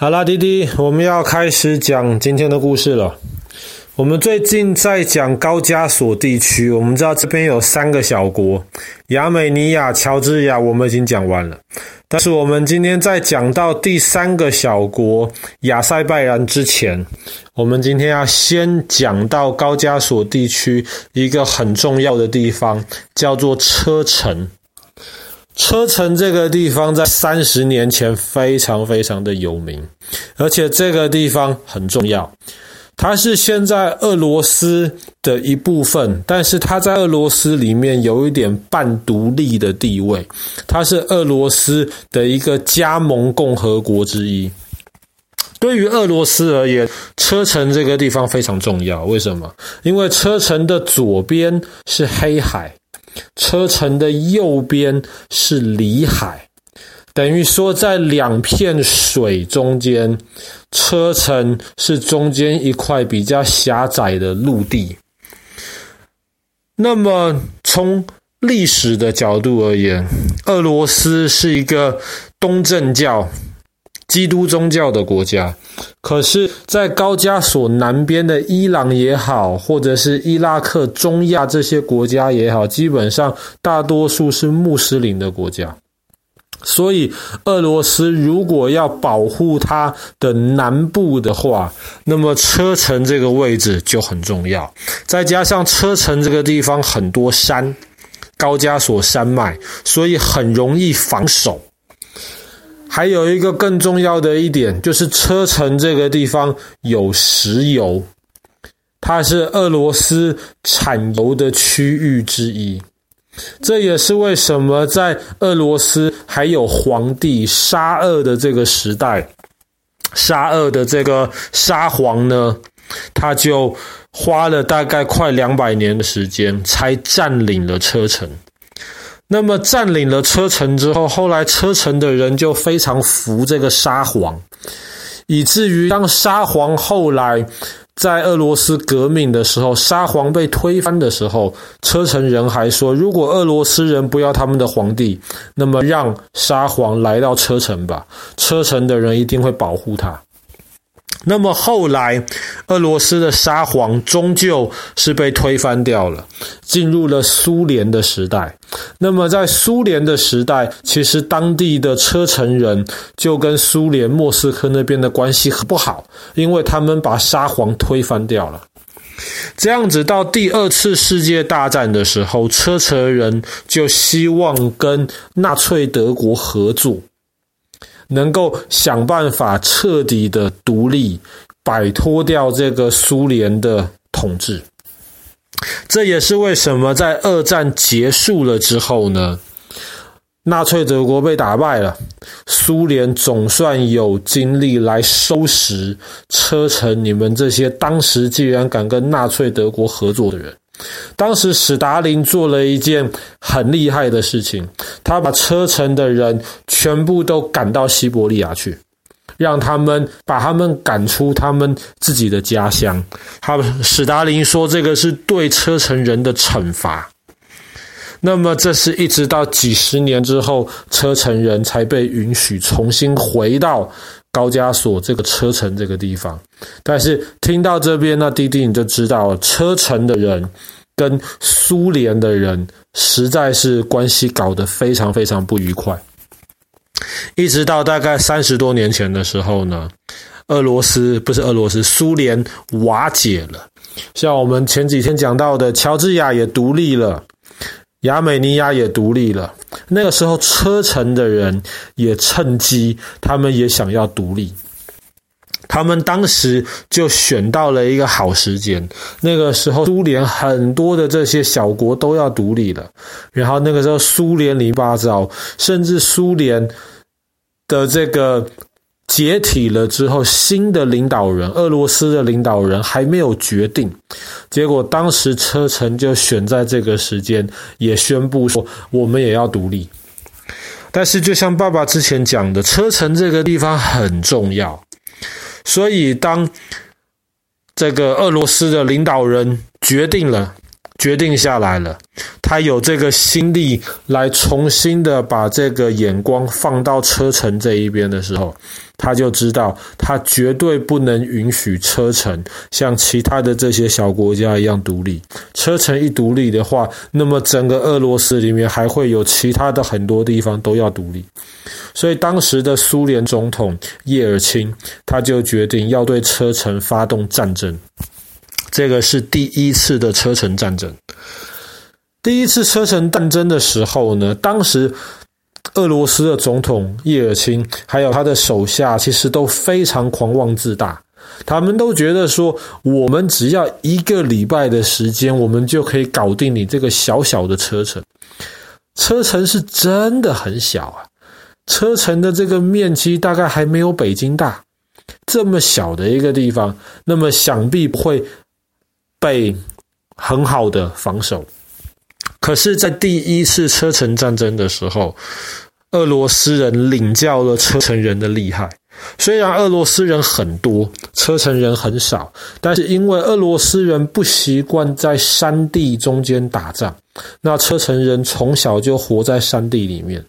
好啦，弟弟，我们要开始讲今天的故事了。我们最近在讲高加索地区，我们知道这边有三个小国：亚美尼亚、乔治亚，我们已经讲完了。但是我们今天在讲到第三个小国亚塞拜然之前，我们今天要先讲到高加索地区一个很重要的地方，叫做车臣。车臣这个地方在三十年前非常非常的有名，而且这个地方很重要。它是现在俄罗斯的一部分，但是它在俄罗斯里面有一点半独立的地位。它是俄罗斯的一个加盟共和国之一。对于俄罗斯而言，车臣这个地方非常重要。为什么？因为车臣的左边是黑海。车臣的右边是里海，等于说在两片水中间，车臣是中间一块比较狭窄的陆地。那么从历史的角度而言，俄罗斯是一个东正教。基督宗教的国家，可是，在高加索南边的伊朗也好，或者是伊拉克、中亚这些国家也好，基本上大多数是穆斯林的国家。所以，俄罗斯如果要保护它的南部的话，那么车臣这个位置就很重要。再加上车臣这个地方很多山，高加索山脉，所以很容易防守。还有一个更重要的一点，就是车臣这个地方有石油，它是俄罗斯产油的区域之一。这也是为什么在俄罗斯还有皇帝沙俄的这个时代，沙俄的这个沙皇呢，他就花了大概快两百年的时间才占领了车臣。那么占领了车臣之后，后来车臣的人就非常服这个沙皇，以至于当沙皇后来在俄罗斯革命的时候，沙皇被推翻的时候，车臣人还说，如果俄罗斯人不要他们的皇帝，那么让沙皇来到车臣吧，车臣的人一定会保护他。那么后来，俄罗斯的沙皇终究是被推翻掉了，进入了苏联的时代。那么在苏联的时代，其实当地的车臣人就跟苏联莫斯科那边的关系很不好，因为他们把沙皇推翻掉了。这样子到第二次世界大战的时候，车臣人就希望跟纳粹德国合作。能够想办法彻底的独立，摆脱掉这个苏联的统治。这也是为什么在二战结束了之后呢，纳粹德国被打败了，苏联总算有精力来收拾车臣，你们这些当时竟然敢跟纳粹德国合作的人。当时史达林做了一件很厉害的事情，他把车臣的人全部都赶到西伯利亚去，让他们把他们赶出他们自己的家乡。他史达林说，这个是对车臣人的惩罚。那么，这是一直到几十年之后，车臣人才被允许重新回到高加索这个车臣这个地方。但是听到这边，那弟弟你就知道，车臣的人跟苏联的人实在是关系搞得非常非常不愉快。一直到大概三十多年前的时候呢，俄罗斯，不是俄罗斯，苏联瓦解了。像我们前几天讲到的，乔治亚也独立了。亚美尼亚也独立了，那个时候车臣的人也趁机，他们也想要独立。他们当时就选到了一个好时间，那个时候苏联很多的这些小国都要独立了，然后那个时候苏联里八糟，甚至苏联的这个。解体了之后，新的领导人，俄罗斯的领导人还没有决定。结果当时车臣就选在这个时间，也宣布说我们也要独立。但是就像爸爸之前讲的，车臣这个地方很重要，所以当这个俄罗斯的领导人决定了，决定下来了，他有这个心力来重新的把这个眼光放到车臣这一边的时候。他就知道他绝对不能允许车臣像其他的这些小国家一样独立。车臣一独立的话，那么整个俄罗斯里面还会有其他的很多地方都要独立。所以当时的苏联总统叶尔钦他就决定要对车臣发动战争。这个是第一次的车臣战争。第一次车臣战争的时候呢，当时俄罗斯的总统叶尔钦还有他的手下，其实都非常狂妄自大。他们都觉得说，我们只要一个礼拜的时间，我们就可以搞定你这个小小的车臣。车臣是真的很小啊，车臣的这个面积大概还没有北京大，这么小的一个地方，那么想必不会被很好的防守。可是，在第一次车臣战争的时候，俄罗斯人领教了车臣人的厉害。虽然俄罗斯人很多，车臣人很少，但是因为俄罗斯人不习惯在山地中间打仗，那车臣人从小就活在山地里面。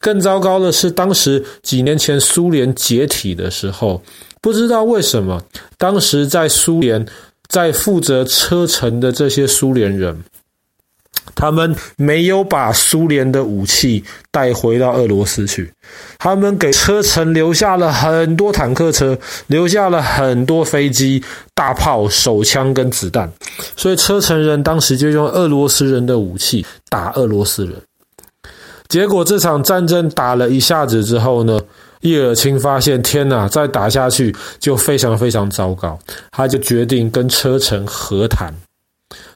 更糟糕的是，当时几年前苏联解体的时候，不知道为什么，当时在苏联在负责车臣的这些苏联人。他们没有把苏联的武器带回到俄罗斯去，他们给车臣留下了很多坦克车，留下了很多飞机、大炮、手枪跟子弹，所以车臣人当时就用俄罗斯人的武器打俄罗斯人。结果这场战争打了一下子之后呢，叶尔钦发现天哪，再打下去就非常非常糟糕，他就决定跟车臣和谈，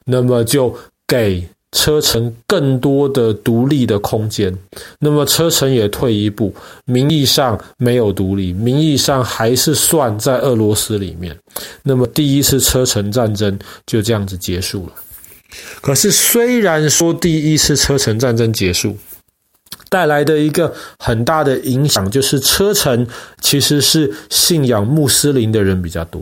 那么就给。车臣更多的独立的空间，那么车臣也退一步，名义上没有独立，名义上还是算在俄罗斯里面。那么第一次车臣战争就这样子结束了。可是虽然说第一次车臣战争结束，带来的一个很大的影响就是车臣其实是信仰穆斯林的人比较多。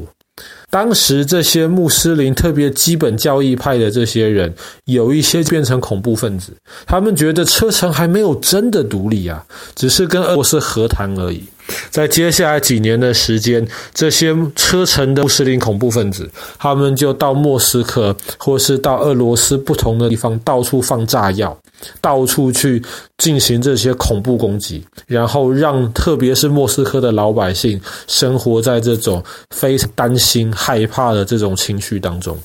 当时这些穆斯林，特别基本教义派的这些人，有一些变成恐怖分子。他们觉得车臣还没有真的独立啊，只是跟俄罗斯和谈而已。在接下来几年的时间，这些车臣的穆斯林恐怖分子，他们就到莫斯科，或是到俄罗斯不同的地方，到处放炸药，到处去进行这些恐怖攻击，然后让特别是莫斯科的老百姓生活在这种非常担心、害怕的这种情绪当中。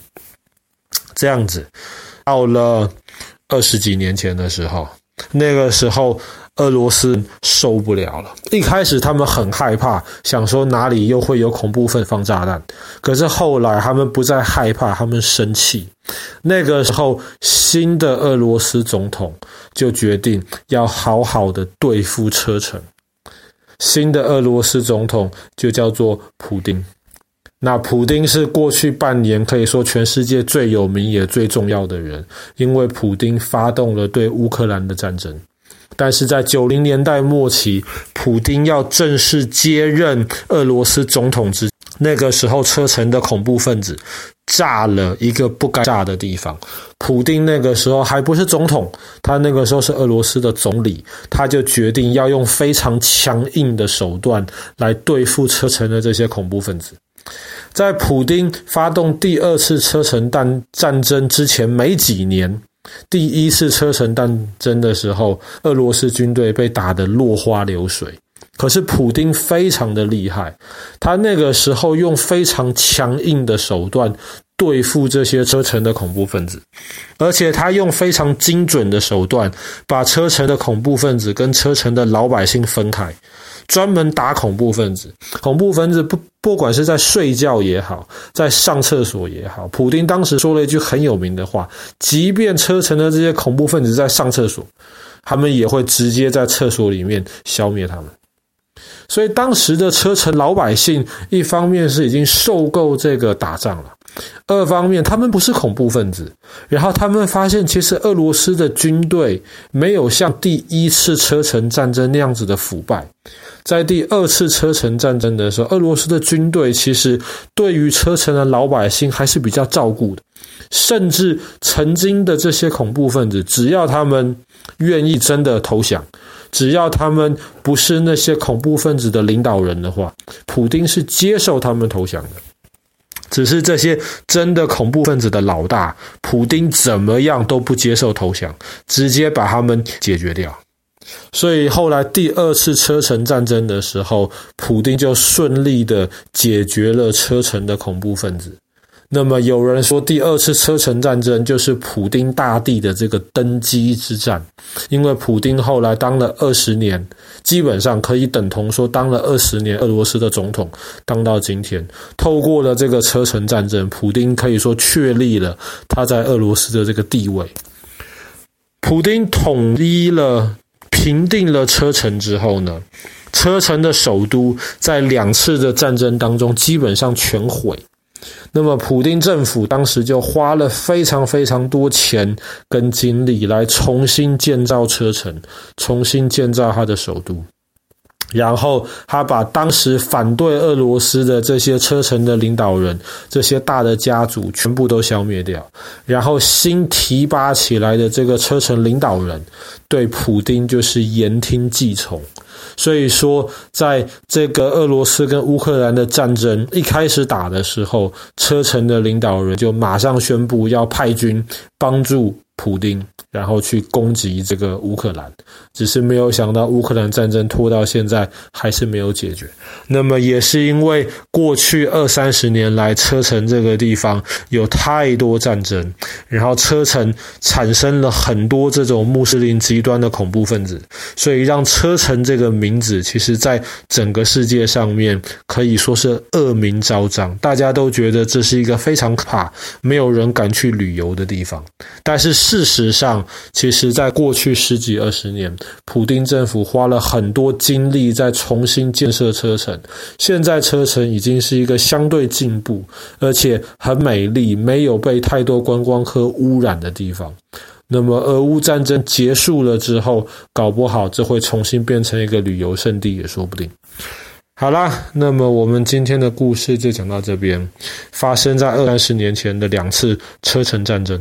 这样子，到了二十几年前的时候，那个时候。俄罗斯受不了了。一开始他们很害怕，想说哪里又会有恐怖分放炸弹。可是后来他们不再害怕，他们生气。那个时候，新的俄罗斯总统就决定要好好的对付车臣。新的俄罗斯总统就叫做普丁。那普丁是过去半年可以说全世界最有名也最重要的人，因为普丁发动了对乌克兰的战争。但是在九零年代末期，普丁要正式接任俄罗斯总统之那个时候，车臣的恐怖分子炸了一个不该炸的地方。普丁那个时候还不是总统，他那个时候是俄罗斯的总理，他就决定要用非常强硬的手段来对付车臣的这些恐怖分子。在普丁发动第二次车臣战战争之前没几年。第一次车臣战争的时候，俄罗斯军队被打得落花流水。可是普丁非常的厉害，他那个时候用非常强硬的手段对付这些车臣的恐怖分子，而且他用非常精准的手段把车臣的恐怖分子跟车臣的老百姓分开。专门打恐怖分子，恐怖分子不不管是在睡觉也好，在上厕所也好，普丁当时说了一句很有名的话：即便车臣的这些恐怖分子在上厕所，他们也会直接在厕所里面消灭他们。所以当时的车臣老百姓，一方面是已经受够这个打仗了，二方面他们不是恐怖分子，然后他们发现其实俄罗斯的军队没有像第一次车臣战争那样子的腐败。在第二次车臣战争的时候，俄罗斯的军队其实对于车臣的老百姓还是比较照顾的，甚至曾经的这些恐怖分子，只要他们愿意真的投降，只要他们不是那些恐怖分子的领导人的话，普丁是接受他们投降的。只是这些真的恐怖分子的老大，普丁怎么样都不接受投降，直接把他们解决掉。所以后来第二次车臣战争的时候，普丁就顺利的解决了车臣的恐怖分子。那么有人说，第二次车臣战争就是普丁大帝的这个登基之战，因为普丁后来当了二十年，基本上可以等同说当了二十年俄罗斯的总统，当到今天，透过了这个车臣战争，普丁可以说确立了他在俄罗斯的这个地位。普丁统一了。平定了车臣之后呢，车臣的首都在两次的战争当中基本上全毁。那么，普丁政府当时就花了非常非常多钱跟精力来重新建造车臣，重新建造他的首都。然后，他把当时反对俄罗斯的这些车臣的领导人、这些大的家族全部都消灭掉。然后，新提拔起来的这个车臣领导人对普丁就是言听计从。所以说，在这个俄罗斯跟乌克兰的战争一开始打的时候，车臣的领导人就马上宣布要派军帮助普丁。然后去攻击这个乌克兰，只是没有想到乌克兰战争拖到现在还是没有解决。那么也是因为过去二三十年来，车臣这个地方有太多战争，然后车臣产生了很多这种穆斯林极端的恐怖分子，所以让车臣这个名字，其实在整个世界上面可以说是恶名昭彰，大家都觉得这是一个非常可怕、没有人敢去旅游的地方。但是事实上，其实，在过去十几二十年，普丁政府花了很多精力在重新建设车臣。现在车臣已经是一个相对进步，而且很美丽，没有被太多观光客污染的地方。那么，俄乌战争结束了之后，搞不好这会重新变成一个旅游胜地也说不定。好啦，那么我们今天的故事就讲到这边。发生在二三十年前的两次车臣战争。